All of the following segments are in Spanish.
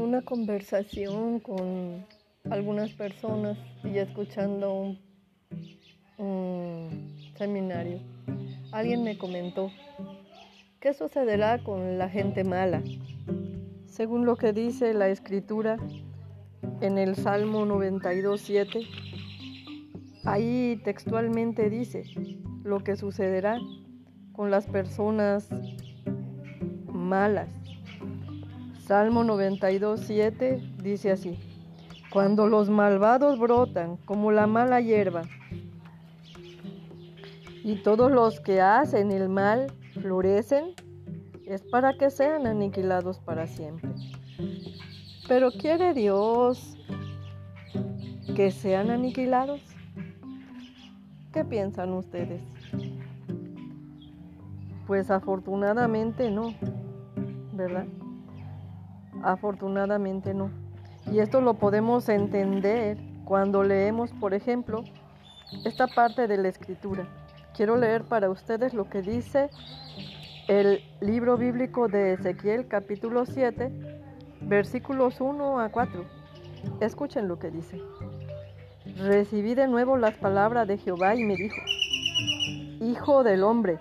una conversación con algunas personas y escuchando un, seminario, alguien me comentó, ¿qué sucederá con la gente mala? Según lo que dice la escritura en el Salmo 92.7, ahí textualmente dice lo que sucederá con las personas malas. Salmo 92, 7 dice así, cuando los malvados brotan como la mala hierba y todos los que hacen el mal florecen, es para que sean aniquilados para siempre. Pero ¿quiere Dios que sean aniquilados? ¿Qué piensan ustedes? Pues afortunadamente no, ¿verdad? Afortunadamente no. Y esto lo podemos entender cuando leemos, por ejemplo, esta parte de la escritura. Quiero leer para ustedes lo que dice el libro bíblico de Ezequiel capítulo 7, versículos 1 a 4. Escuchen lo que dice. Recibí de nuevo las palabras de Jehová y me dijo, Hijo del hombre,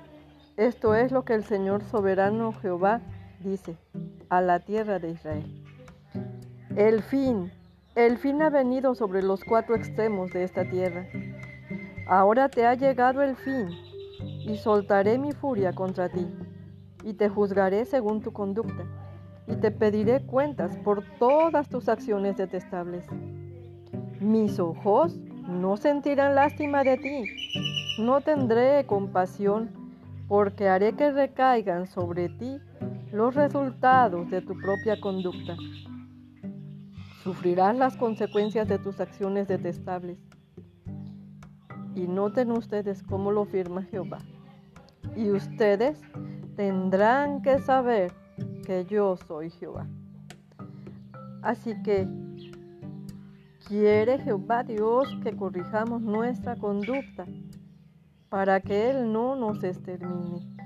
esto es lo que el Señor soberano Jehová dice a la tierra de Israel. El fin, el fin ha venido sobre los cuatro extremos de esta tierra. Ahora te ha llegado el fin, y soltaré mi furia contra ti, y te juzgaré según tu conducta, y te pediré cuentas por todas tus acciones detestables. Mis ojos no sentirán lástima de ti, no tendré compasión, porque haré que recaigan sobre ti los resultados de tu propia conducta. Sufrirás las consecuencias de tus acciones detestables. Y noten ustedes cómo lo firma Jehová. Y ustedes tendrán que saber que yo soy Jehová. Así que quiere Jehová Dios que corrijamos nuestra conducta para que Él no nos extermine.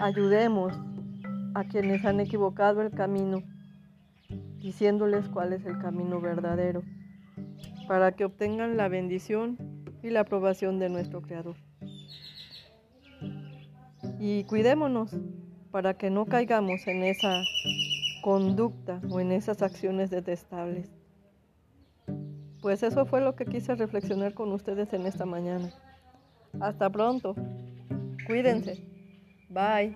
Ayudemos a quienes han equivocado el camino, diciéndoles cuál es el camino verdadero, para que obtengan la bendición y la aprobación de nuestro Creador. Y cuidémonos para que no caigamos en esa conducta o en esas acciones detestables. Pues eso fue lo que quise reflexionar con ustedes en esta mañana. Hasta pronto. Cuídense. Bye.